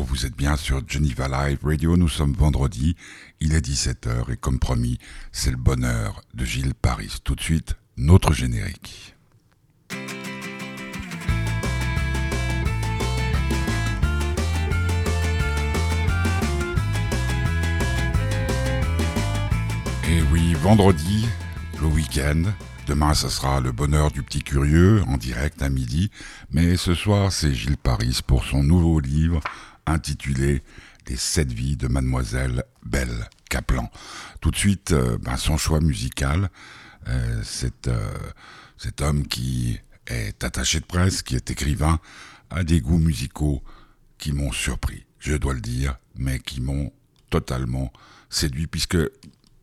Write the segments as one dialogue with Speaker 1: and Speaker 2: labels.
Speaker 1: Vous êtes bien sur Geneva Live Radio, nous sommes vendredi, il est 17h et comme promis, c'est le bonheur de Gilles Paris. Tout de suite, notre générique. Et oui, vendredi, le week-end, Demain, ce sera le bonheur du petit curieux en direct à midi. Mais ce soir, c'est Gilles Paris pour son nouveau livre intitulé Les sept vies de Mademoiselle Belle Kaplan. Tout de suite, euh, ben, son choix musical. Euh, euh, cet homme qui est attaché de presse, qui est écrivain, a des goûts musicaux qui m'ont surpris, je dois le dire, mais qui m'ont totalement séduit, puisque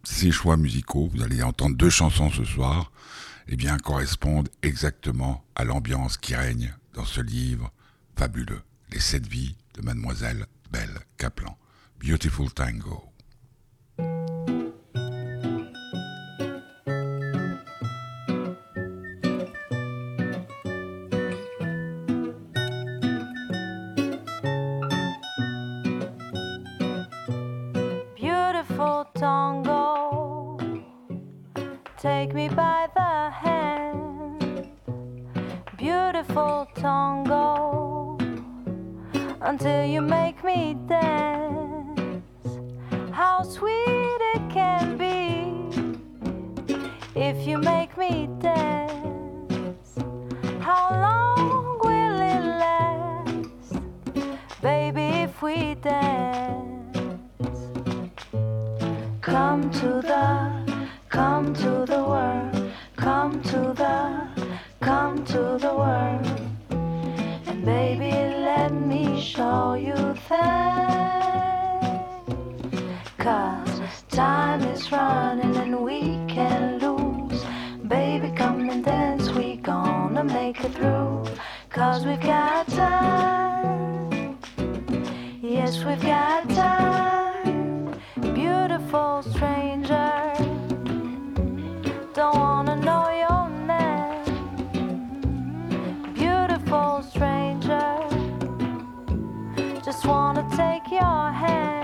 Speaker 1: ces choix musicaux, vous allez entendre deux chansons ce soir, eh bien, correspondent exactement à l'ambiance qui règne dans ce livre fabuleux, Les sept vies de Mademoiselle Belle Kaplan. Beautiful Tango.
Speaker 2: Take me by the hand, beautiful tango, until you make me dance. How sweet it can be if you make me dance. How long will it last, baby, if we dance? Come to the just wanna take your hand.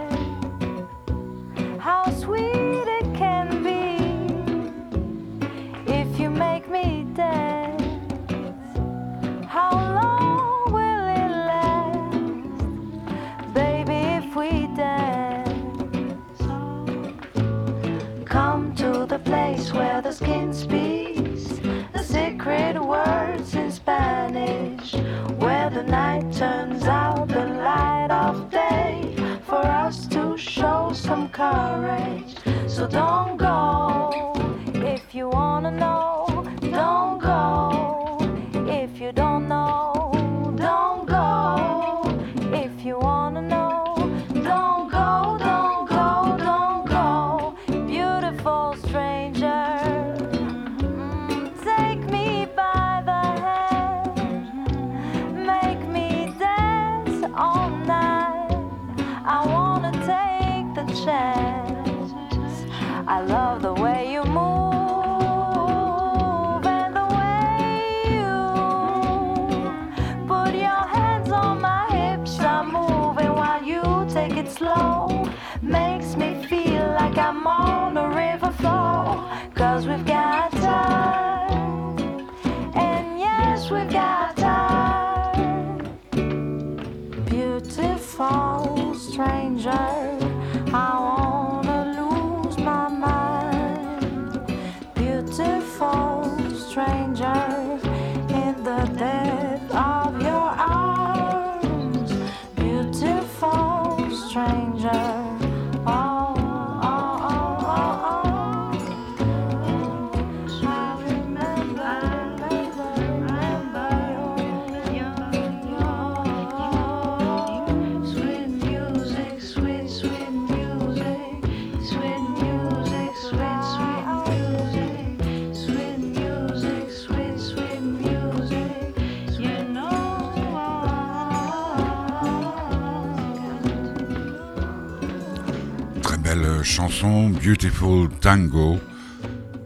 Speaker 2: Beautiful
Speaker 1: Tango,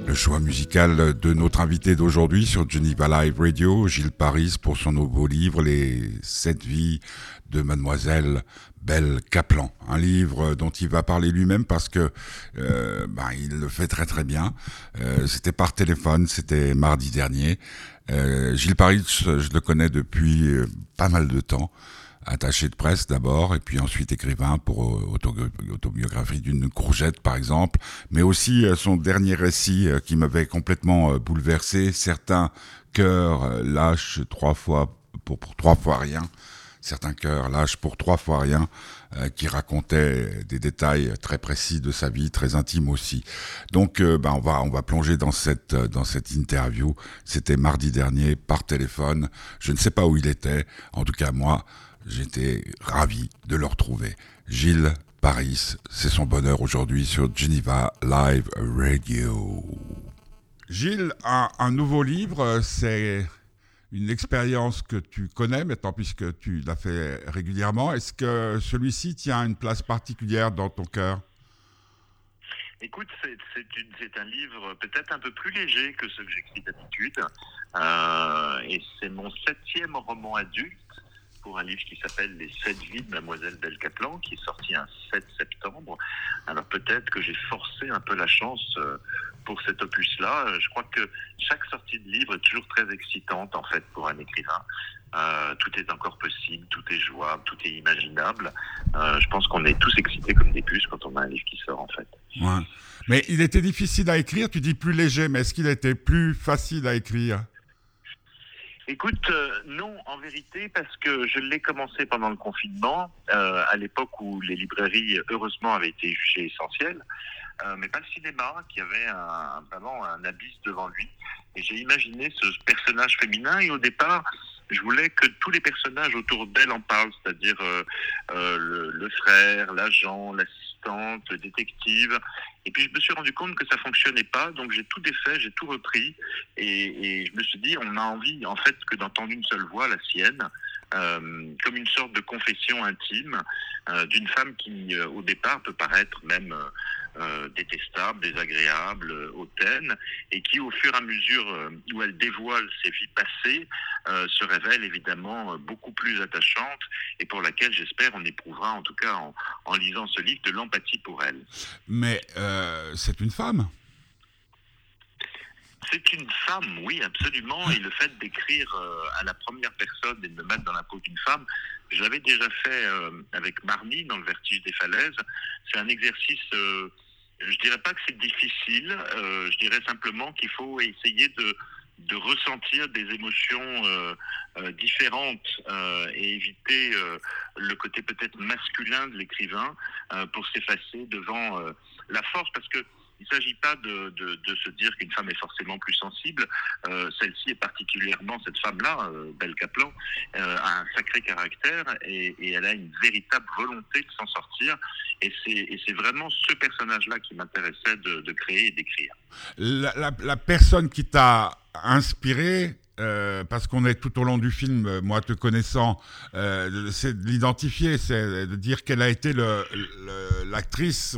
Speaker 1: le choix musical de notre invité d'aujourd'hui sur Geneva Live Radio, Gilles Paris, pour son nouveau livre Les sept vies de Mademoiselle Belle Kaplan. Un livre dont il va parler lui-même parce que euh, ben, il le fait très très bien. Euh, c'était par téléphone, c'était mardi dernier. Euh, Gilles Paris, je le connais depuis pas mal de temps attaché de presse d'abord, et puis ensuite écrivain pour euh, autobiographie d'une courgette par exemple, mais aussi euh, son dernier récit euh, qui m'avait complètement bouleversé, certains cœurs lâchent trois fois pour, pour trois fois rien, certains cœurs lâchent pour trois fois rien, qui racontait des détails très précis de sa vie, très intime aussi. Donc, ben, on va on va plonger dans cette dans cette interview. C'était mardi dernier par téléphone. Je ne sais pas où il était. En tout cas, moi, J'étais ravi de le retrouver. Gilles Paris, c'est son bonheur aujourd'hui sur Geneva Live Radio. Gilles, un, un nouveau livre, c'est une expérience que tu connais maintenant puisque tu l'as fait régulièrement. Est-ce que celui-ci tient une place particulière dans ton cœur?
Speaker 3: Écoute, c'est un livre peut-être un peu plus léger que ce que j'écris d'habitude. Euh, et c'est mon septième roman adulte un livre qui s'appelle Les sept vies de Mademoiselle Belle Caplan, qui est sorti un 7 septembre. Alors peut-être que j'ai forcé un peu la chance euh, pour cet opus-là. Euh, je crois que chaque sortie de livre est toujours très excitante en fait pour un écrivain. Euh, tout est encore possible, tout est jouable, tout est imaginable. je pense qu'on est tous excités comme des puces quand on a un livre qui sort en fait.
Speaker 1: Mais il était difficile à écrire, tu dis plus léger, mais est-ce qu'il était plus facile à écrire?
Speaker 3: Écoute, euh, non, en vérité, parce que je l'ai commencé pendant le confinement, euh, à l'époque où les librairies, heureusement, avaient été jugées essentielles, euh, mais pas le cinéma, qui avait un, vraiment un abysse devant lui. Et j'ai imaginé ce personnage féminin, et au départ, je voulais que tous les personnages autour d'elle en parlent, c'est-à-dire le, le, frère, l'agent, l'assistante, détective, et puis je me suis rendu compte que ça fonctionnait pas, donc j'ai tout défait, j'ai tout repris, et, je me suis dit, on a envie en fait que d'entendre une seule voix, la sienne, euh, comme une sorte de confession intime euh, d'une femme qui, euh, au départ, peut paraître même détestable, désagréable, hautaine, et qui, au fur et à mesure où elle dévoile ses vies passées, se révèle évidemment beaucoup plus attachante et pour laquelle, j'espère, on éprouvera, en tout cas en lisant ce livre, de l'empathie pour elle.
Speaker 1: Mais c'est une femme
Speaker 3: c'est une femme, oui, absolument. Et le fait d'écrire à la première personne et de me mettre dans la peau d'une femme, je l'avais déjà fait avec Marnie dans Le Vertige des Falaises. C'est un exercice je dirais pas que c'est difficile, euh, je dirais simplement qu'il faut essayer de, ressentir des émotions euh, euh, différentes et éviter le côté peut-être masculin de l'écrivain pour s'effacer devant la force, parce que il ne s'agit pas de, se dire qu'une femme est forcément plus sensible. Euh, celle-ci est particulièrement, cette femme-là, euh, Belle Kaplan, euh, a un sacré caractère et, elle a une véritable volonté de s'en sortir. Et c'est vraiment ce personnage-là qui m'intéressait de, créer et d'écrire.
Speaker 1: La, la personne qui t'a inspiré, euh, parce qu'on est tout au long du film, euh, moi te connaissant, euh, c'est de l'identifier, c'est de dire quelle a été l'actrice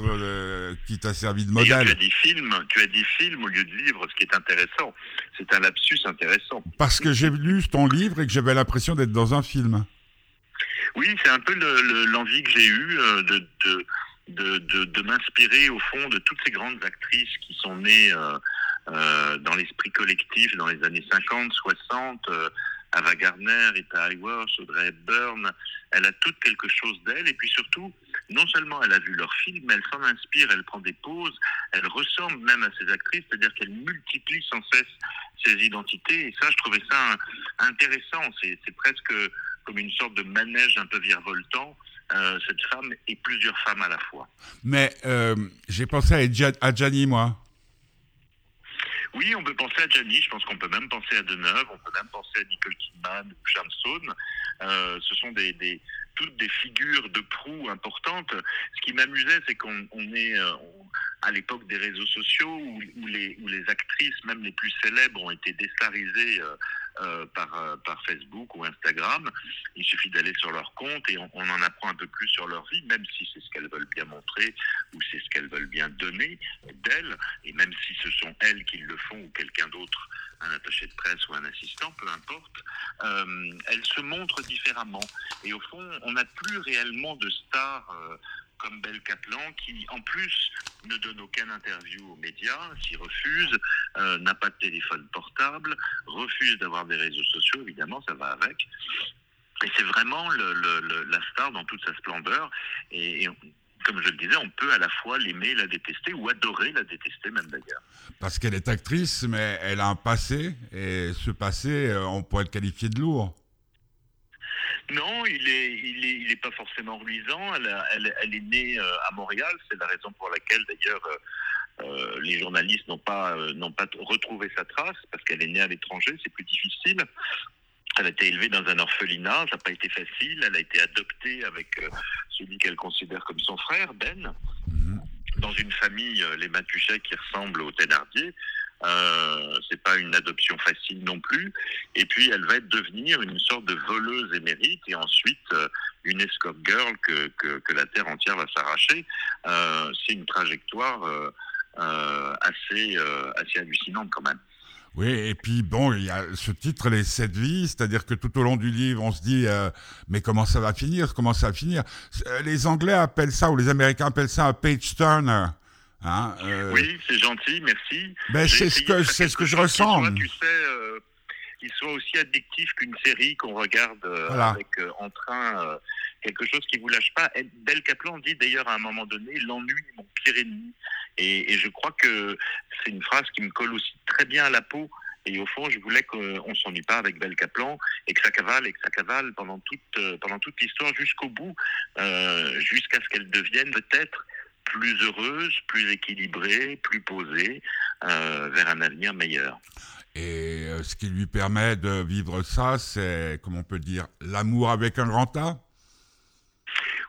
Speaker 1: qui t'a servi de modèle.
Speaker 3: Tu as dit film, tu as dit film au lieu de livre, ce qui est intéressant. C'est un lapsus intéressant.
Speaker 1: Parce que j'ai lu ton livre et que j'avais l'impression d'être dans un film.
Speaker 3: Oui, c'est un peu l'envie que j'ai eue de, de, de, de m'inspirer au fond de toutes ces grandes actrices qui sont nées euh, dans l'esprit collectif dans les années 50, 60. Euh, Ava Gardner, Rita Hayworth, Audrey Hepburn, elle a toute quelque chose d'elle et puis surtout, non seulement elle a vu leurs films, mais elle s'en inspire, elle prend des pauses, elle ressemble même à ces actrices, c'est-à-dire qu'elle multiplie sans cesse ses identités et ça, je trouvais ça intéressant, c'est presque comme une sorte de manège un peu virevoltant. Euh, cette femme et plusieurs femmes à la fois.
Speaker 1: Mais euh, j'ai pensé à, à Gianni, moi.
Speaker 3: Oui, on peut penser à Gianni, je pense qu'on peut même penser à Deneuve, on peut même penser à Nicole Kidman ou Shamson. Euh, ce sont des, des, toutes des figures de proue importantes. Ce qui m'amusait, c'est qu'on on est euh, à l'époque des réseaux sociaux où, où, les, où, les, actrices, même les plus célèbres, ont été déstarisées euh, euh, par, euh, par Facebook ou Instagram. Il suffit d'aller sur leur compte et on, on, en apprend un peu plus sur leur vie, même si c'est ce qu'elles veulent bien montrer ou c'est ce qu'elles veulent bien donner d'elles, et même si ce sont elles qui le font ou quelqu'un d'autre, un attaché de presse ou un assistant, peu importe, euh, elles se montrent différemment. Et au fond, on n'a plus réellement de stars. Comme Belle Kaplan, qui en plus ne donne aucune interview aux médias, s'y refuse, euh, n'a pas de téléphone portable, refuse d'avoir des réseaux sociaux, évidemment, ça va avec. Et c'est vraiment la star dans toute sa splendeur. Et, et comme je le disais, on peut à la fois l'aimer, la détester, ou adorer la détester même d'ailleurs.
Speaker 1: Parce qu'elle est actrice, mais elle a un passé, et ce passé, euh, on pourrait le qualifier de lourd.
Speaker 3: Non, il est, il est, il est pas forcément ruisant. Elle, a, elle, elle, est née euh, à Montréal. C'est la raison pour laquelle, d'ailleurs, euh, euh, les journalistes n'ont pas, euh, n'ont pas retrouvé sa trace parce qu'elle est née à l'étranger. C'est plus difficile. Elle a été élevée dans un orphelinat. Ça n'a pas été facile. Elle a été adoptée avec euh, celui qu'elle considère comme son frère, Ben, mmh. dans une famille, les Matuchet, qui ressemble aux Thénardier. Euh, c'est pas une adoption facile non plus. Et puis elle va devenir une sorte de voleuse émérite et ensuite euh, une escort girl que, la terre entière va s'arracher. Euh, c'est une trajectoire euh, assez assez hallucinante quand même.
Speaker 1: Oui, et puis bon, il y a ce titre, Les Sept Vies, c'est-à-dire que tout au long du livre, on se dit, mais comment ça va finir? Comment ça va finir? Les Anglais appellent ça, ou les Américains appellent ça un page turner.
Speaker 3: Hein, euh... Oui, c'est gentil, merci.
Speaker 1: Ben, c'est ce que c'est ce que je ressens.
Speaker 3: Soit, tu sais, euh, qu'il soit aussi addictif qu'une série qu'on regarde euh, voilà. avec euh, en train quelque chose qui vous lâche pas. Belle Kaplan dit d'ailleurs à un moment donné, l'ennui est mon pire ennemi. Et, et je crois que c'est une phrase qui me colle aussi très bien à la peau. Et au fond, je voulais qu'on s'ennuie pas avec Belle Kaplan et que ça cavale et que ça cavale pendant toute pendant toute l'histoire jusqu'au bout, euh, jusqu'à ce qu'elle devienne peut-être plus heureuse, plus équilibrée, plus posée, euh, vers un avenir meilleur.
Speaker 1: Et euh, ce qui lui permet de vivre ça, c'est, comment on peut dire, l'amour avec un grand A?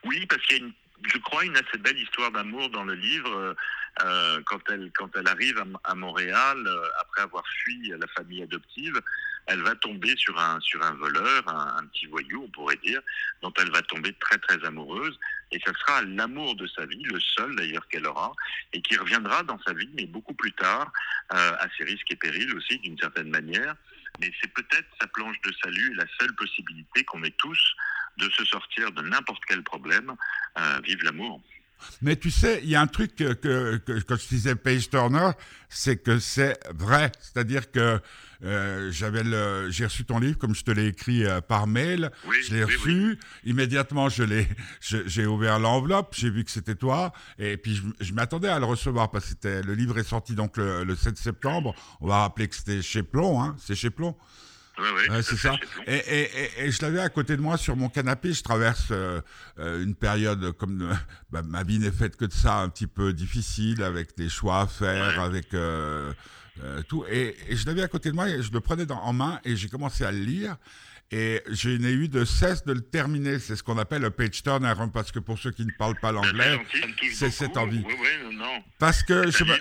Speaker 3: Oui, parce qu'il y a, une, je crois, une assez belle histoire d'amour dans le livre. Euh, quand, elle, quand elle arrive à, à Montréal, euh, après avoir fui la famille adoptive, elle va tomber sur un, sur un voleur, un, un, petit voyou, on pourrait dire, dont elle va tomber très très amoureuse. Et ce sera l'amour de sa vie, le seul d'ailleurs qu'elle aura, et qui reviendra dans sa vie, mais beaucoup plus tard, euh, à ses risques et périls aussi, d'une certaine manière. Mais c'est peut-être sa planche de salut, la seule possibilité qu'on ait tous de se sortir de n'importe quel problème. Euh, vive l'amour.
Speaker 1: Mais tu sais, il y a un truc que, que, que, quand je disais Page Turner, c'est que c'est vrai. C'est-à-dire que euh, j'avais le, j'ai reçu ton livre comme je te l'ai écrit euh, par mail.
Speaker 3: Oui,
Speaker 1: je l'ai
Speaker 3: oui,
Speaker 1: reçu.
Speaker 3: Oui.
Speaker 1: Immédiatement, je l'ai, j'ai ouvert l'enveloppe, j'ai vu que c'était toi, et puis je, je m'attendais à le recevoir parce que c'était, le livre est sorti donc le, le 7 septembre. On va rappeler que c'était chez Plomb, hein. C'est chez Plomb.
Speaker 3: Oui, oui,
Speaker 1: c'est ça. Et, et, et, et, je l'avais à côté de moi sur mon canapé. Je traverse euh, euh, une période comme euh, bah, ma vie n'est faite que de ça, un petit peu difficile, avec des choix à faire, ouais. avec tout. Et, je l'avais à côté de moi et je le prenais dans, en main et j'ai commencé à le lire. Et je n'ai eu de cesse de le terminer. C'est ce qu'on appelle un page turner, hein, parce que pour ceux qui ne parlent pas l'anglais, c'est cette envie.
Speaker 3: Oui, oui, non.
Speaker 1: Parce que je me...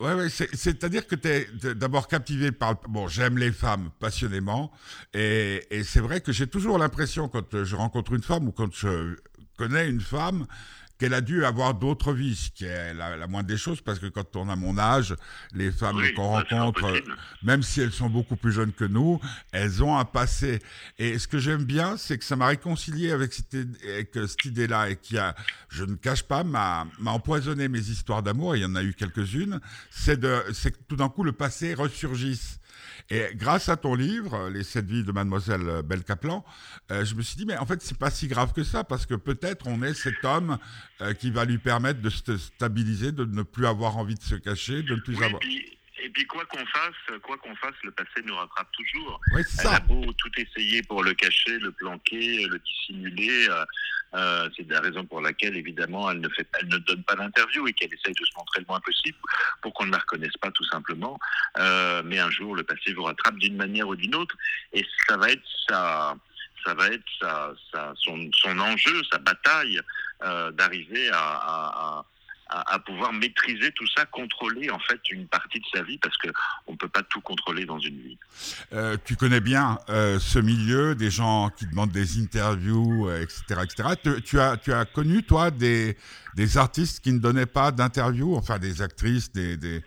Speaker 1: Ouais, ouais, c'est-à-dire que tu es d'abord captivé par. Bon, j'aime les femmes passionnément, et, et c'est vrai que j'ai toujours l'impression, quand je rencontre une femme ou quand je connais une femme, qu'elle a dû avoir d'autres vies, ce qui est la, la, moindre des choses, parce que quand on a mon âge, les femmes
Speaker 3: oui,
Speaker 1: qu'on rencontre, même si elles sont beaucoup plus jeunes que nous, elles ont un passé. Et ce que j'aime bien, c'est que ça m'a réconcilié avec cette, avec cette idée-là, et qui a, je ne cache pas, m'a empoisonné mes histoires d'amour, il y en a eu quelques-unes, c'est que tout d'un coup le passé ressurgisse. Et grâce à ton livre, Les sept vies de Mademoiselle Belle euh, je me suis dit, mais en fait, c'est pas si grave que ça, parce que peut-être on est cet homme euh, qui va lui permettre de se stabiliser, de ne plus avoir envie de se cacher, de ne plus
Speaker 3: oui,
Speaker 1: avoir.
Speaker 3: Puis, et puis quoi qu'on fasse, quoi qu'on fasse, le passé nous rattrape toujours.
Speaker 1: Oui,
Speaker 3: Elle a beau tout essayer pour le cacher, le planquer, le dissimuler. Euh, euh, c'est la raison pour laquelle, évidemment, elle ne, fait, elle ne donne pas d'interview et qu'elle essaye de se montrer le moins possible pour qu'on ne la reconnaisse pas, tout simplement. Euh, mais un jour, le passé vous rattrape d'une manière ou d'une autre, et ça va être sa, ça va être sa, sa, son, son enjeu, sa bataille euh, d'arriver à, à, à, pouvoir maîtriser tout ça, contrôler en fait une partie de sa vie parce que on peut pas tout contrôler dans une vie.
Speaker 1: Euh, tu connais bien euh, ce milieu, des gens qui demandent des interviews, etc., euh, etc. Tu, tu, as, tu as connu toi des, des artistes qui ne donnaient pas d'interviews, enfin des actrices, des, des...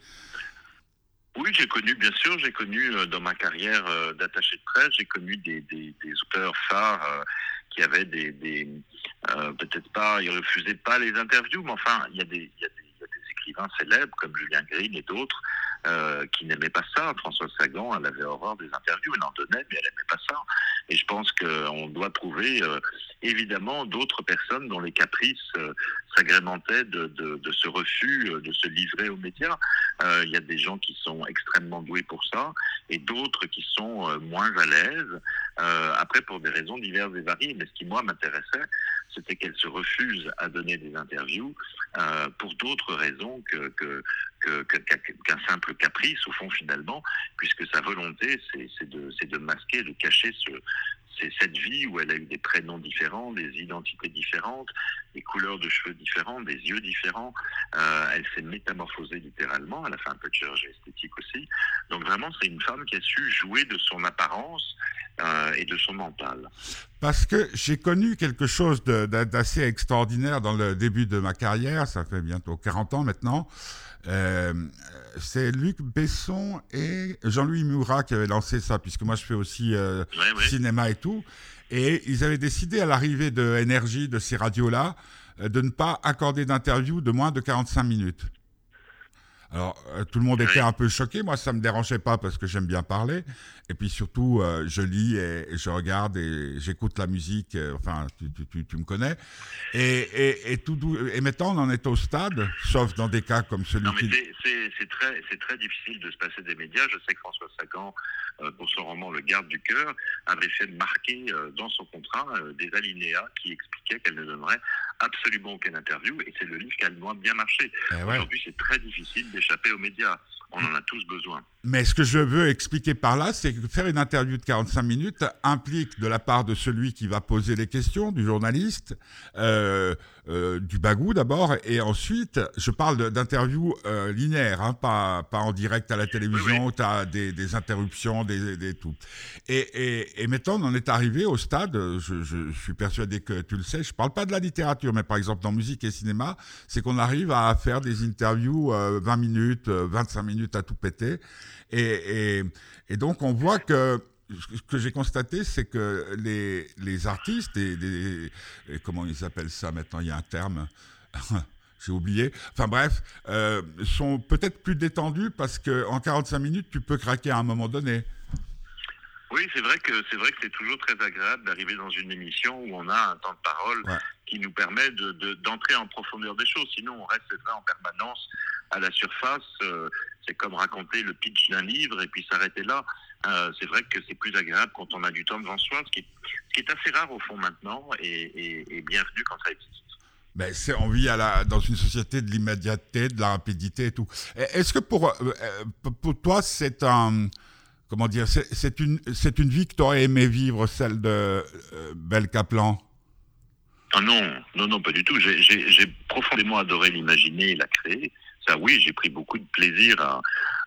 Speaker 3: Oui, j'ai connu, bien sûr, j'ai connu dans ma carrière d'attaché de presse, j'ai connu des, des, des, auteurs phares qui avaient des, des euh, peut-être pas, ils refusaient pas les interviews, mais enfin, il y a des, écrivains célèbres comme Julien Green et d'autres euh, qui n'aimaient pas ça. François Sagan, elle avait horreur des interviews, elle en donnait, mais elle n'aimait pas ça. Et je pense qu'on doit trouver euh, évidemment d'autres personnes dont les caprices euh, s'agrémentaient de, de, de, ce refus de se livrer aux médias. Il y a des gens qui sont extrêmement doués pour ça et d'autres qui sont moins à l'aise. après, pour des raisons diverses et variées. Mais ce qui, moi, m'intéressait, c'était qu'elle se refuse à donner des interviews euh, pour d'autres raisons qu'un simple caprice, au fond, finalement, puisque sa volonté, c'est de, masquer, de cacher cette vie où elle a eu des prénoms différents, des identités différentes, des couleurs de cheveux différentes, des yeux différents. Euh, elle s'est métamorphosée littéralement. Elle a fait un peu de chirurgie esthétique aussi. Donc vraiment, c'est une femme qui a su jouer de son apparence euh, et de son mental.
Speaker 1: Parce que j'ai connu quelque chose d'assez extraordinaire dans le début de ma carrière. Ça fait bientôt 40 ans maintenant. Euh, c'est Luc Besson et Jean-Louis Murat qui avaient lancé ça, puisque moi je fais aussi euh, cinéma et tout. Et ils avaient décidé à l'arrivée de Énergie, de ces radios-là, de ne pas accorder d'interview de moins de 45 minutes. Alors, euh, tout le monde était un peu choqué. Moi, ça me dérangeait pas parce que j'aime bien parler. Et puis surtout, euh, je lis et, je regarde et j'écoute la musique. Euh, enfin, tu, tu, tu, me connais. Et, et, tout, et maintenant, on en est au stade, sauf dans des cas comme celui
Speaker 3: non, mais C'est très, très difficile de se passer des médias. Je sais que François Sagan, pour son roman Le Garde du cœur, avait fait marquer dans son contrat des alinéas qui expliquaient qu'elle ne donnerait absolument aucune interview. Et c'est le livre qui a le moins bien marché. Eh Aujourd'hui, c'est très difficile d'échapper aux médias. On en a tous besoin.
Speaker 1: Mais ce que je veux expliquer par là, c'est que faire une interview de 45 minutes implique de la part de celui qui va poser les questions, du journaliste, euh, euh, du bagou d'abord, et ensuite, je parle d'interviews euh, linéaires, hein, pas, pas en direct à la télévision, où tu as des, des, interruptions, des, des tout. Et, et, et, maintenant, on en est arrivé au stade, je, je, suis persuadé que tu le sais, je parle pas de la littérature, mais par exemple dans musique et cinéma, c'est qu'on arrive à faire des interviews 20 minutes, 25 minutes à tout péter. Et, et, donc, on voit que ce que j'ai constaté, c'est que les, les artistes, et, comment ils appellent ça maintenant Il y a un terme. j'ai oublié. Enfin bref, euh, sont peut-être plus détendus parce qu'en 45 minutes, tu peux craquer à un moment donné.
Speaker 3: Oui, c'est vrai que c'est vrai que c'est toujours très agréable d'arriver dans une émission où on a un temps de parole qui nous permet d'entrer de, en profondeur des choses. Sinon, on reste vrai en permanence à la surface. Euh, c'est comme raconter le pitch d'un livre et puis s'arrêter là. Euh, c'est vrai que c'est plus agréable quand on a du temps devant soi, ce qui, est, assez rare au fond maintenant et, et, bienvenu quand ça existe.
Speaker 1: Ben, c'est, on vit à la, dans une société de l'immédiateté, de la rapidité et tout. Est-ce que pour, euh, pour toi, c'est un, comment dire, c'est, une, c'est une vie que tu aurais aimé vivre, celle de euh, Belle Kaplan
Speaker 3: ah non, non, non, pas du tout. J'ai, profondément adoré l'imaginer et la créer ça oui, j'ai pris beaucoup de plaisir à,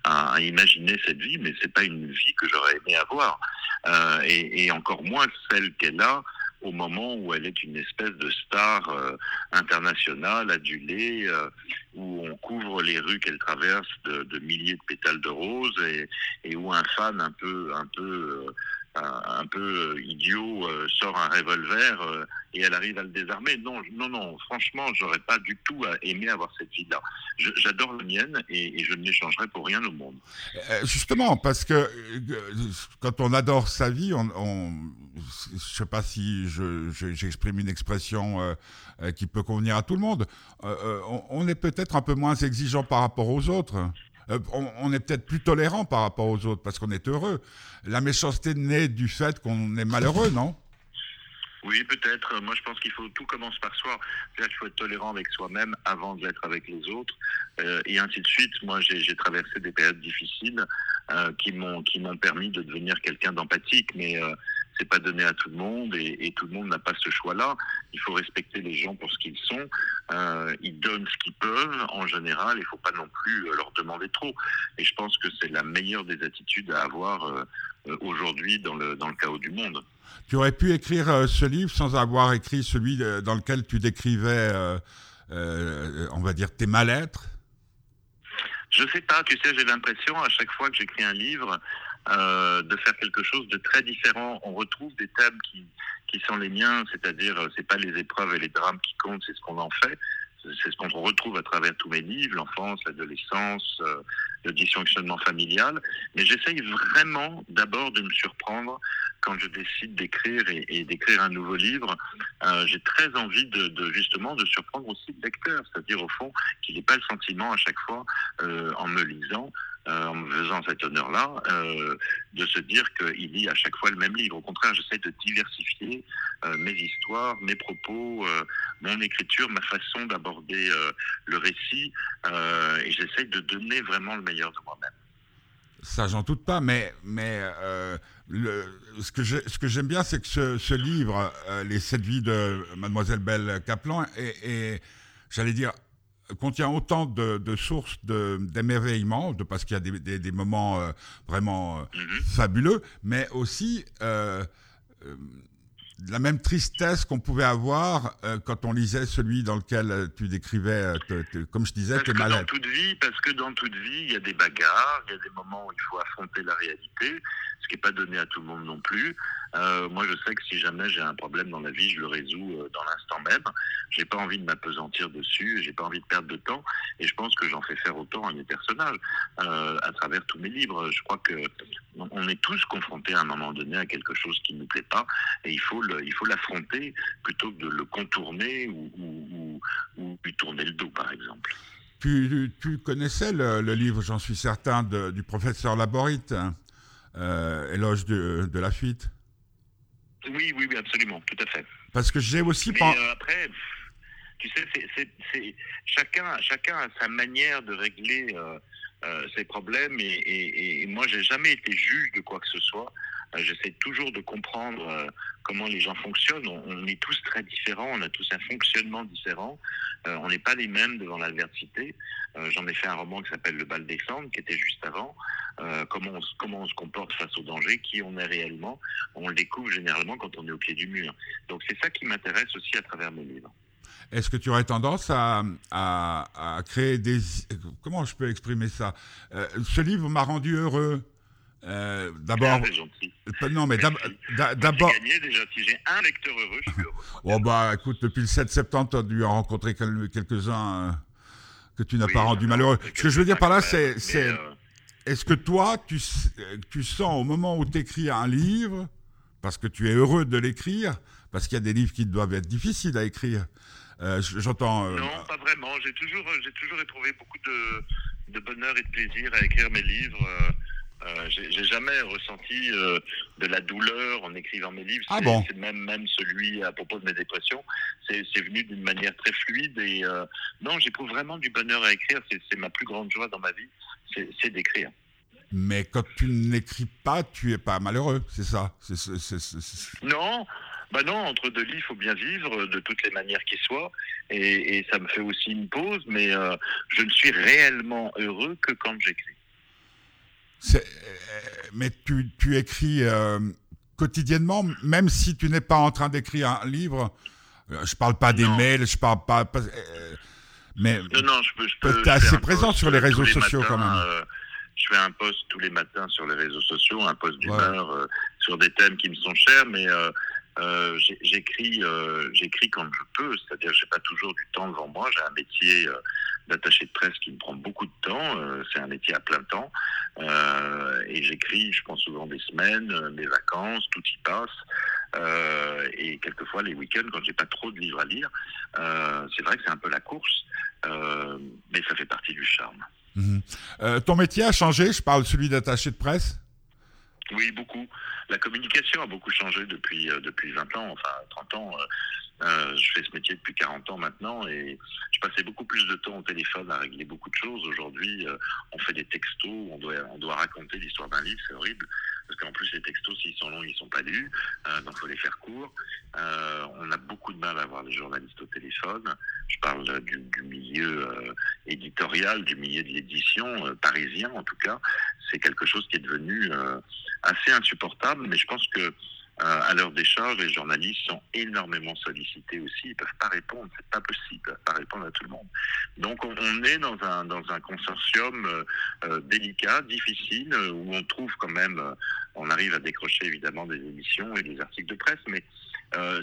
Speaker 3: à, imaginer cette vie, mais c'est pas une vie que j'aurais aimé avoir, euh, et, et, encore moins celle qu'elle a au moment où elle est une espèce de star euh, internationale, adulée, euh, où on couvre les rues qu'elle traverse de, de, milliers de pétales de roses et, et, où un fan un peu, un peu euh, un peu idiot sort un revolver et elle arrive à le désarmer. Non, non, non. Franchement, j'aurais pas du tout aimé avoir cette vie-là. J'adore la mienne et, je ne l'échangerai pour rien au monde.
Speaker 1: Justement, parce que quand on adore sa vie, on, on je sais pas si j'exprime une expression euh, euh, qui peut convenir à tout le monde. Euh, on, est peut-être un peu moins exigeant par rapport aux autres. On, on, est peut-être plus tolérant par rapport aux autres parce qu'on est heureux. La méchanceté naît du fait qu'on est malheureux, non?
Speaker 3: Oui, peut-être. Moi, je pense qu'il faut tout commence par soi. Il faut être tolérant avec soi-même avant d'être avec les autres, euh, et ainsi de suite. Moi, j'ai traversé des périodes difficiles euh, qui m'ont qui m'ont permis de devenir quelqu'un d'empathique, mais euh, c'est pas donné à tout le monde et, et tout le monde n'a pas ce choix-là. Il faut respecter les gens pour ce qu'ils sont. Euh, ils donnent ce qu'ils peuvent. En général, il ne faut pas non plus leur demander trop. Et je pense que c'est la meilleure des attitudes à avoir aujourd'hui dans le, dans le chaos du monde.
Speaker 1: Tu aurais pu écrire ce livre sans avoir écrit celui dans lequel tu décrivais, on va dire, tes mal-être
Speaker 3: je sais pas, tu sais, j'ai l'impression à chaque fois que j'écris un livre euh, de faire quelque chose de très différent. On retrouve des thèmes qui, sont les miens, c'est-à-dire euh, c'est pas les épreuves et les drames qui comptent, c'est ce qu'on en fait. C'est ce qu'on retrouve à travers tous mes livres, l'enfance, l'adolescence, euh, le dysfonctionnement familial. Mais j'essaye vraiment d'abord de me surprendre quand je décide d'écrire et, d'écrire un nouveau livre. Euh, j'ai très envie de, justement de surprendre aussi le lecteur, c'est-à-dire au fond qu'il n'ait pas le sentiment à chaque fois en me lisant euh, en me faisant cet honneur-là, euh, de se dire qu'il lit à chaque fois le même livre. Au contraire, j'essaie de diversifier euh, mes histoires, mes propos, mon écriture, ma façon d'aborder le récit, et j'essaie de donner vraiment le meilleur de moi-même.
Speaker 1: Ça, j'en doute pas, mais, mais ce que j'aime bien, c'est que ce, livre, Les sept vies de Mademoiselle Belle Kaplan, est j'allais dire, contient autant de, sources d'émerveillement, de, parce qu'il y a des, moments euh, vraiment euh, mhm. fabuleux, mais aussi euh, la même tristesse qu'on pouvait avoir quand on lisait celui dans lequel tu décrivais, comme je disais, tes malades.
Speaker 3: Dans toute vie, parce que dans toute vie, il y a des bagarres, il y a des moments où il faut affronter la réalité, ce qui n'est pas donné à tout le monde non plus. Euh, moi, je sais que si jamais j'ai un problème dans la vie, je le résous euh, dans l'instant même. J'ai pas envie de m'apesantir dessus, j'ai pas envie de perdre de temps, et je pense que j'en fais faire autant à mes personnages euh, à travers tous mes livres. Je crois que on est tous confrontés à un moment donné à quelque chose qui ne nous plaît pas, et il faut l'affronter plutôt que de le contourner ou, ou, lui tourner le dos, par exemple.
Speaker 1: Tu, tu connaissais le, livre, j'en suis certain, du professeur Laborite, hein, Éloge de, de la fuite
Speaker 3: oui, oui, oui, absolument, tout à fait.
Speaker 1: Parce que j'ai aussi...
Speaker 3: Mais euh, après, tu sais, chacun, chacun a sa manière de régler euh, euh, ses problèmes et, et, et moi, j'ai jamais été juge de quoi que ce soit. J'essaie toujours de comprendre comment les gens fonctionnent. On, est tous très différents, on a tous un fonctionnement différent. on n'est pas les mêmes devant l'adversité. J'en ai fait un roman qui s'appelle Le bal des cendres, qui était juste avant. Euh, comment, on, se comporte face au danger, qui on est réellement. On le découvre généralement quand on est au pied du mur. Donc c'est ça qui m'intéresse aussi à travers mes livres.
Speaker 1: Est-ce que tu aurais tendance à, créer des... Comment je peux exprimer ça? Euh, Ce livre m'a rendu heureux.
Speaker 3: Euh, d'abord,
Speaker 1: ah, non mais d'abord.
Speaker 3: gagné déjà. Si j'ai un lecteur heureux, je suis heureux.
Speaker 1: oh bah écoute, depuis le 7 septembre, tu as dû en rencontrer quelques-uns que tu n'as pas rendu malheureux. Ce que je veux dire par là, c'est est-ce que toi, tu, tu sens au moment où tu écris un livre, parce que tu es heureux de l'écrire, parce qu'il y a des livres qui doivent être difficiles à écrire, euh, j'entends...
Speaker 3: Euh, non, pas vraiment. J'ai toujours, j'ai toujours éprouvé beaucoup de, de, bonheur et de plaisir à écrire mes livres. Euh, j'ai jamais ressenti de la douleur en écrivant mes livres.
Speaker 1: Ah bon
Speaker 3: C'est même, même celui à propos de mes dépressions. C'est venu d'une manière très fluide et non, j'éprouve vraiment du bonheur à écrire. C'est ma plus grande joie dans ma vie c'est d'écrire.
Speaker 1: Mais quand tu n'écris pas, tu es pas malheureux, c'est ça?
Speaker 3: Non, bah non, entre deux lits, il faut bien vivre de toutes les manières qui soient. Et, ça me fait aussi une pause, mais euh, je ne suis réellement heureux que quand j'écris.
Speaker 1: Euh, mais tu, tu écris euh, quotidiennement, même si tu n'es pas en train d'écrire un livre. Je parle pas des mails, je parle pas. Mais
Speaker 3: non, non, je peux. Je peux
Speaker 1: assez présent sur les réseaux sociaux quand même.
Speaker 3: Euh, je fais un post tous les matins sur les réseaux sociaux, un post d'humeur euh, sur des thèmes qui me sont chers, mais euh, j'écris, j'écris quand je peux. C'est-à-dire, j'ai pas toujours du temps devant moi. J'ai un métier d'attaché de presse qui me prend beaucoup de temps. c'est un métier à plein temps. et j'écris, je prends souvent des semaines, mes vacances, tout y passe. Euh, et quelquefois les week-ends quand j'ai pas trop de livres à lire. Euh, c'est vrai que c'est un peu la course, euh, mais ça fait partie du charme.
Speaker 1: Mhm. ton métier a changé, je parle celui d'attaché de presse?
Speaker 3: Oui, beaucoup. La communication a beaucoup changé depuis, depuis 20 ans, enfin 30 ans. je fais ce métier depuis 40 ans maintenant et je passais beaucoup plus de temps au téléphone à régler beaucoup de choses. Aujourd'hui, on fait des textos, on doit, on doit raconter l'histoire d'un livre, c'est horrible parce qu'en plus les textos s'ils sont longs ils sont pas lus, euh, donc faut les faire courts. Euh, on a beaucoup de mal à avoir les journalistes au téléphone, je parle du, milieu éditorial, du milieu de l'édition parisien en tout cas. C'est quelque chose qui est devenu assez insupportable, mais je pense que euh, à leur décharge, les journalistes sont énormément sollicités aussi. Ils peuvent pas répondre, c'est pas possible, ils peuvent pas répondre à tout le monde. Donc on, est dans un dans un consortium euh, euh, délicat, difficile, où on trouve quand même, on arrive à décrocher évidemment des émissions et des articles de presse, mais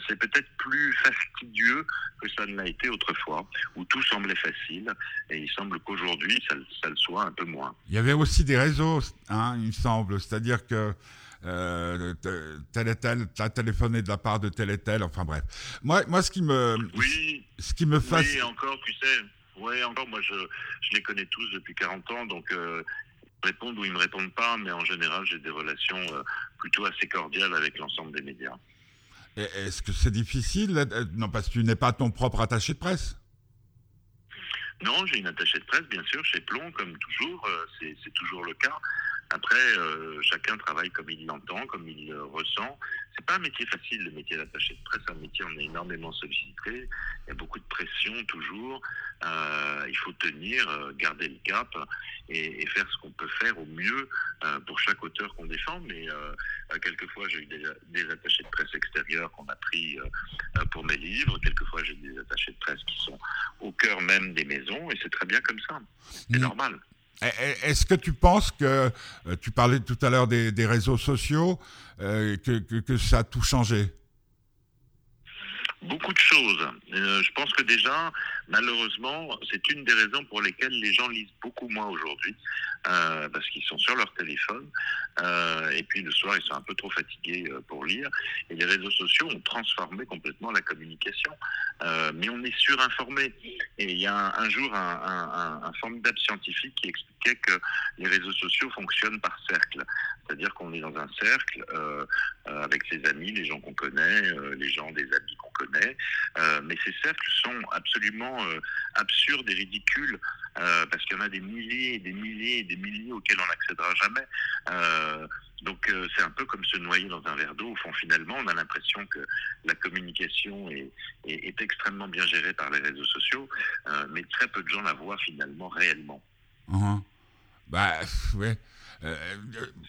Speaker 3: c'est peut-être plus fastidieux que ça ne l'a été autrefois, où tout semblait facile, et il semble qu'aujourd'hui, ça, ça, le soit un peu moins.
Speaker 1: Il y avait aussi des réseaux, hein, il me semble, c'est-à-dire que euh, tel et tel, t'as téléphoné de la part de tel et tel, enfin bref. Moi, moi ce qui me,
Speaker 3: oui,
Speaker 1: ce qui me fasse.
Speaker 3: Oui, encore, tu sais, ouais, encore, moi je, je les connais tous depuis 40 ans, donc euh, ils répondent ou ils me répondent pas, mais en général, j'ai des relations euh, plutôt assez cordiales avec l'ensemble des médias.
Speaker 1: Est-ce que c'est difficile euh, Non, parce que tu n'es pas ton propre attaché de presse?
Speaker 3: Non, j'ai une attachée de presse, bien sûr, chez Plomb, comme toujours, c'est toujours le cas. Après, euh, chacun travaille comme il l'entend, comme il le ressent. C'est pas un métier facile, le métier d'attaché de presse. C'est un métier, on est énormément sollicité. Il y a beaucoup de pression toujours. Euh, il faut tenir, euh, garder le cap et, faire ce qu'on peut faire au mieux pour chaque auteur qu'on défend. Mais quelquefois, j'ai eu des, attachés de presse extérieurs qu'on a pris pour mes livres. Quelquefois, j'ai des attachés de presse qui sont au cœur même des maisons et c'est très bien comme ça. C'est mmh. normal.
Speaker 1: Eh, eh, est-ce que tu penses que, euh, tu parlais tout à l'heure des, réseaux sociaux, euh, que, ça a tout changé?
Speaker 3: Beaucoup de choses. Euh, je pense que déjà, malheureusement, c'est une des raisons pour lesquelles les gens lisent beaucoup moins aujourd'hui, parce qu'ils sont sur leur téléphone, et puis le soir, ils sont un peu trop fatigués pour lire. Et les réseaux sociaux ont transformé complètement la communication. mais on est surinformé. Et il y a un, jour un, un formidable scientifique qui explique que les réseaux sociaux fonctionnent par cercle. C'est-à-dire qu'on est dans un cercle euh, euh, avec ses amis, les gens qu'on connaît, euh, les gens des amis qu'on connaît. mais ces cercles sont absolument absurdes et ridicules parce qu'il y en a des milliers et des milliers et des milliers auxquels on n'accédera jamais. Donc c'est un peu comme se noyer dans un verre d'eau. Au fond, finalement, on a l'impression que la communication est, extrêmement bien gérée par les réseaux sociaux, mais très peu de gens la voient finalement réellement.
Speaker 1: Uh-huh. Bah, ouais. Euh,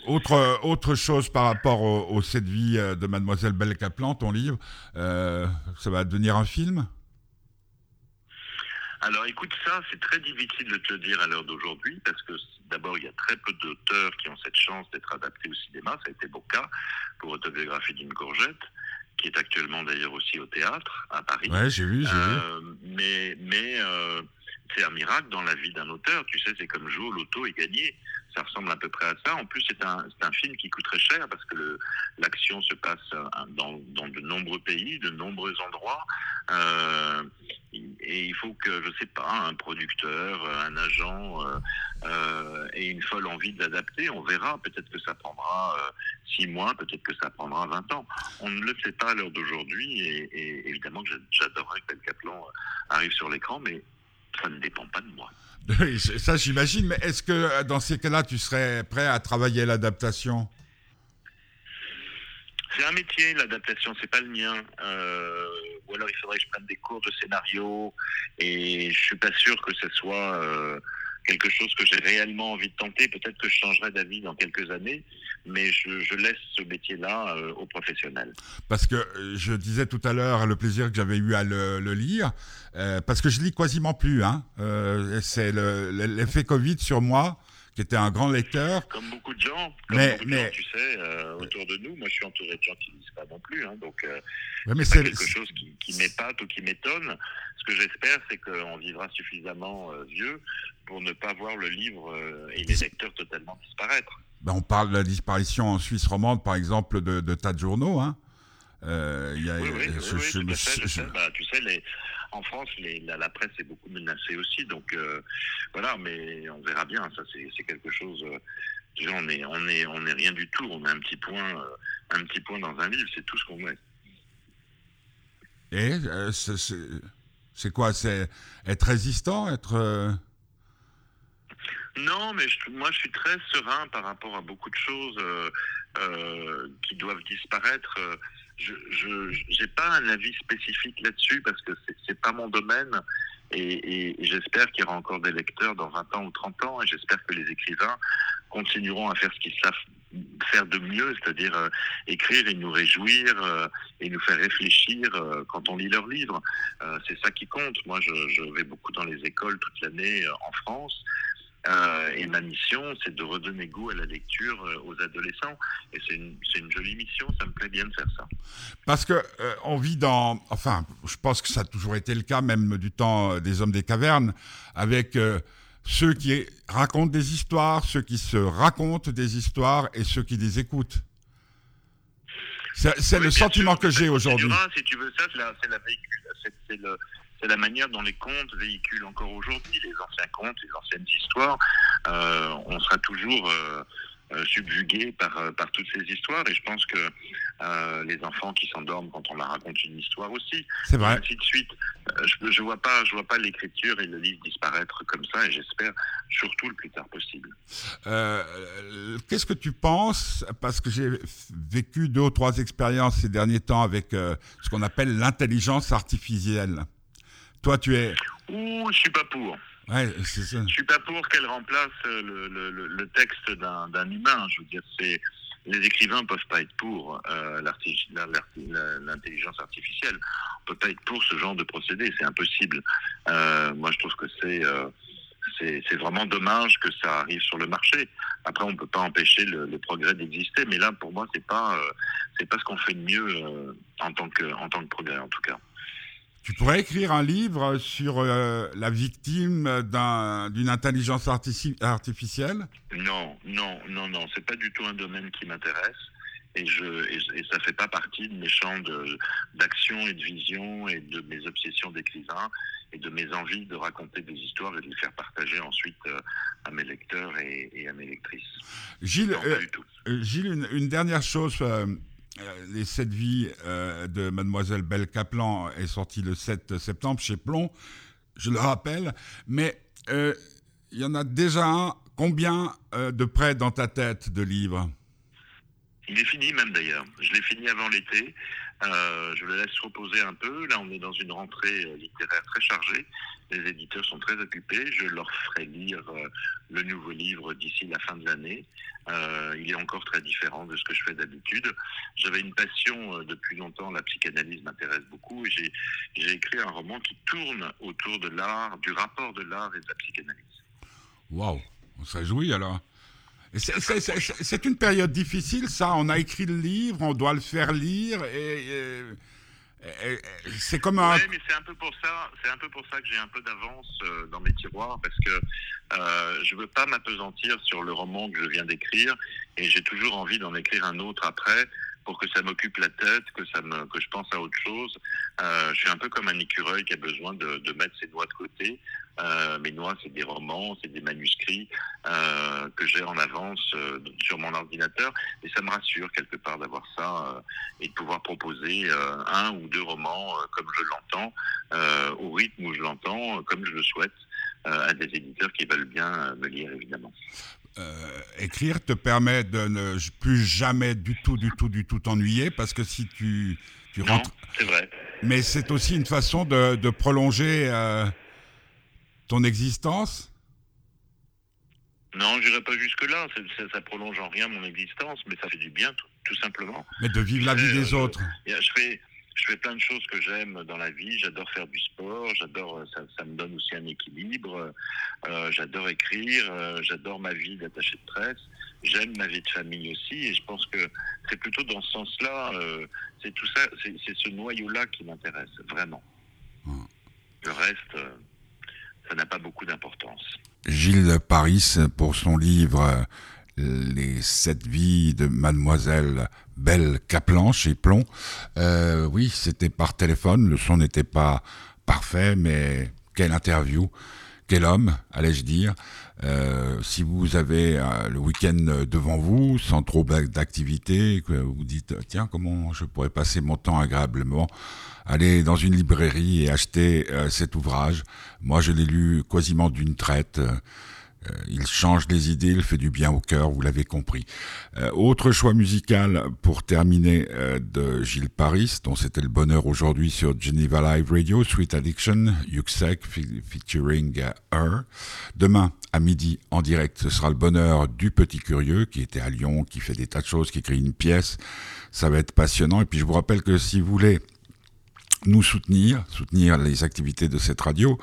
Speaker 1: autre, autre chose par rapport au, au vie euh, de Mademoiselle Belle Caplan, ton livre, euh, ça va devenir un film?
Speaker 3: Alors écoute, ça, c'est très difficile de te le dire à l'heure d'aujourd'hui, parce que d'abord, il y a très peu d'auteurs qui ont cette chance d'être adaptés au cinéma. Ça a été beau cas pour Autobiographie d'une courgette, qui est actuellement d'ailleurs aussi au théâtre à Paris.
Speaker 1: Ouais, j'ai vu, j'ai vu.
Speaker 3: Mais, mais c'est un miracle dans la vie d'un auteur. Tu sais, c'est comme jouer au loto et gagner. Ça ressemble à peu près à ça. En plus, c'est un, un, film qui coûte très cher parce que l'action se passe euh, dans, de nombreux pays, de nombreux endroits. Euh, et il faut que, je sais pas, un producteur, un agent euh, euh ait une folle envie de l'adapter. On verra. Peut-être que ça prendra euh, six mois, peut-être que ça prendra 20 ans. On ne le sait pas à l'heure d'aujourd'hui. Et, évidemment que j'adorerais que Tel arrive sur l'écran, mais ça ne dépend pas de moi.
Speaker 1: Ça j'imagine, mais est-ce que euh, dans ces cas-là, tu serais prêt à travailler l'adaptation?
Speaker 3: C'est un métier, l'adaptation, c'est pas le mien. Euh, ou alors il faudrait que je prenne des cours de scénario, et je suis pas sûr que ce soit euh, quelque chose que j'ai réellement envie de tenter. Peut-être que je changerai d'avis dans quelques années, mais je, laisse ce métier-là euh, aux professionnels.
Speaker 1: Parce que euh, je disais tout à l'heure le plaisir que j'avais eu à le, lire, euh, parce que je lis quasiment plus. Hein. c'est l'effet Covid sur moi qui était un grand lecteur.
Speaker 3: Comme beaucoup de gens, comme mais, beaucoup de gens, tu sais, autour de nous. Moi, je suis entouré de gens qui ne lisent pas non plus. Hein, donc, mais c'est quelque chose qui, qui m'épate ou qui m'étonne. Ce que j'espère, c'est qu'on vivra suffisamment vieux pour ne pas voir le livre et les lecteurs totalement disparaître.
Speaker 1: Ben, on parle de la disparition en Suisse romande, par exemple, de, tas de journaux. Hein.
Speaker 3: Euh, y a, oui, oui, je, oui, je, sais, bah, tu sais, les, en France, les, la, presse est beaucoup menacée aussi. Donc euh, voilà, mais on verra bien. Ça, c'est quelque chose. Euh, on est, on est, on est rien du tout. On a un petit point, euh, un petit point dans un livre. C'est tout ce qu'on est.
Speaker 1: Et c'est quoi C'est être résistant, être
Speaker 3: non, mais moi je suis très serein par rapport à beaucoup de choses euh, qui doivent disparaître. Je n'ai pas un avis spécifique là-dessus parce que c'est n'est pas mon domaine. Et, j'espère qu'il y aura encore des lecteurs dans 20 ans ou 30 ans. Et j'espère que les écrivains continueront à faire ce qu'ils savent faire de mieux, c'est-à-dire euh, écrire et nous réjouir euh, et nous faire réfléchir euh, quand on lit leurs livres. c'est ça qui compte. Moi, je, je, vais beaucoup dans les écoles toute l'année en France. Euh, et ma mission, c'est de redonner goût à la lecture euh, aux adolescents. Et c'est une, une, jolie mission, ça me plaît bien de faire ça.
Speaker 1: Parce que euh, on vit dans, enfin, je pense que ça a toujours été le cas, même du temps des hommes des cavernes, avec ceux qui racontent des histoires, ceux qui se racontent des histoires et ceux qui les écoutent. C'est le sentiment que j'ai aujourd'hui.
Speaker 3: Si tu veux ça, c'est la, la, c'est le c'est la manière dont les contes véhiculent encore aujourd'hui les anciens contes, les anciennes histoires. Euh, on sera toujours euh, euh, subjugué par, par toutes ces histoires et je pense que les enfants qui s'endorment quand on leur raconte une histoire aussi.
Speaker 1: C'est vrai.
Speaker 3: Ainsi de suite. je, je vois pas, je vois pas l'écriture et le livre disparaître comme ça et j'espère surtout le plus tard possible.
Speaker 1: Qu'est-ce que tu penses Parce que j'ai vécu deux ou trois expériences ces derniers temps avec ce qu'on appelle l'intelligence artificielle? Toi, tu es.
Speaker 3: Ouh, je suis pas pour.
Speaker 1: Ouais, c'est ça.
Speaker 3: Je suis pas pour qu'elle remplace le, le, le texte d'un humain. Je veux dire, c'est les écrivains peuvent pas être pour euh, l'intelligence artificielle. On peut pas être pour ce genre de procédé, c'est impossible. Euh, moi, je trouve que c'est euh, c'est vraiment dommage que ça arrive sur le marché. Après, on peut pas empêcher le, le progrès d'exister, mais là, pour moi, c'est pas euh, c'est pas ce qu'on fait de mieux euh, en tant que en tant que progrès, en tout cas.
Speaker 1: Tu pourrais écrire un livre sur euh, la victime d'une intelligence artificielle?
Speaker 3: Non, non, non, non. C'est pas du tout un domaine qui m'intéresse. Et, je, et, ça fait pas partie de mes champs d'action et de vision et de mes obsessions d'écrivain et de mes envies de raconter des histoires et de les faire partager ensuite euh, à mes lecteurs et, à mes lectrices.
Speaker 1: Gilles, euh, Gilles une, dernière chose. Euh, les sept vies euh, de Mademoiselle Belle Kaplan est sorti le 7 septembre chez Plomb, je le rappelle, mais euh, il y en a déjà un. Combien de près dans ta tête de livres?
Speaker 3: Il est fini même d'ailleurs. Je l'ai fini avant l'été. Je le laisse reposer un peu. Là, on est dans une rentrée littéraire très chargée. Les éditeurs sont très occupés. Je leur ferai lire le nouveau livre d'ici la fin de l'année. Euh, il est encore très différent de ce que je fais d'habitude. J'avais une passion euh, depuis longtemps, la psychanalyse m'intéresse beaucoup, j'ai écrit un roman qui tourne autour de l'art, du rapport de l'art et de la psychanalyse.
Speaker 1: Waouh, on se réjouit alors. C'est une période difficile, ça. On a écrit le livre, on doit le faire lire, et c'est comme un.
Speaker 3: Mais c'est un peu pour ça. C'est un peu pour ça que j'ai un peu d'avance euh, dans mes tiroirs parce que euh, je veux pas m'apesantir sur le roman que je viens d'écrire et j'ai toujours envie d'en écrire un autre après pour que ça m'occupe la tête, que ça me, que je pense à autre chose. Euh, je suis un peu comme un écureuil qui a besoin de, de mettre ses noix de côté. Euh, mes noix, c'est des romans, c'est des manuscrits euh, que j'ai en avance euh, sur mon ordinateur, et ça me rassure quelque part d'avoir ça euh, et de pouvoir proposer un ou deux romans comme je l'entends, au rythme où je l'entends, comme je le souhaite, à des éditeurs qui veulent bien me lire évidemment.
Speaker 1: Euh, écrire te permet de ne plus jamais du tout, du tout, du tout t'ennuyer parce que si tu, tu rentres.
Speaker 3: C'est vrai.
Speaker 1: Mais c'est aussi une façon de, de prolonger euh, ton existence?
Speaker 3: Non, je n'irai pas jusque-là. Ça, ça, prolonge en rien mon existence, mais ça fait du bien, tout, tout simplement.
Speaker 1: Mais de vivre la vie des
Speaker 3: euh,
Speaker 1: autres.
Speaker 3: Je, je fais je fais plein de choses que j'aime dans la vie. J'adore faire du sport, j'adore, euh, ça, ça, me donne aussi un équilibre. Euh, j'adore écrire, euh, j'adore ma vie d'attaché de presse. J'aime ma vie de famille aussi, et je pense que c'est plutôt dans ce sens-là. Euh, c'est tout ça, c'est, ce noyau-là qui m'intéresse vraiment. Mmh. Le reste, ça n'a pas beaucoup d'importance.
Speaker 1: Gilles Paris pour son livre les sept vies de mademoiselle Belle Caplan chez Plomb. Euh, oui, c'était par téléphone, le son n'était pas parfait, mais quelle interview, quel homme, allais-je dire. Euh, si vous avez euh, le week-end devant vous, sans trop d'activité, que vous dites tiens comment je pourrais passer mon temps agréablement, allez dans une librairie et acheter euh, cet ouvrage. Moi, je l'ai lu quasiment d'une traite. Euh, il change les idées, il fait du bien au cœur, vous l'avez compris. Euh, autre choix musical pour terminer euh, de Gilles Paris, dont c'était le bonheur aujourd'hui sur Geneva Live Radio, Sweet Addiction, Yuxek featuring Her. Demain, à midi, en direct, ce sera le bonheur du petit curieux qui était à Lyon, qui fait des tas de choses, qui écrit une pièce. Ça va être passionnant. Et puis je vous rappelle que si vous voulez nous soutenir, soutenir les activités de cette radio,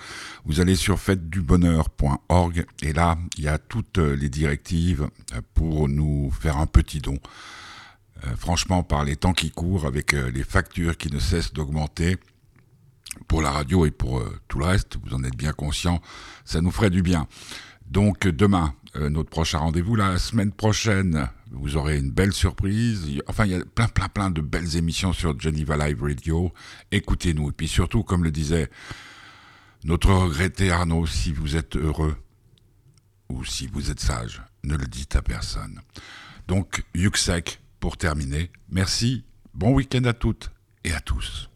Speaker 1: vous allez sur fêtedubonheur.org et là, il y a toutes les directives pour nous faire un petit don. Euh, franchement, par les temps qui courent, avec euh, les factures qui ne cessent d'augmenter, pour la radio et pour euh, tout le reste, vous en êtes bien conscient, ça nous ferait du bien. Donc demain, notre prochain rendez-vous, la semaine prochaine, vous aurez une belle surprise. Enfin, il y a plein, plein, plein de belles émissions sur Geneva Live Radio. Écoutez-nous. Et puis surtout, comme le disait notre regretté Arnaud, si vous êtes heureux ou si vous êtes sage, ne le dites à personne. Donc, Yuxek, pour terminer. Merci. Bon week-end à toutes et à tous.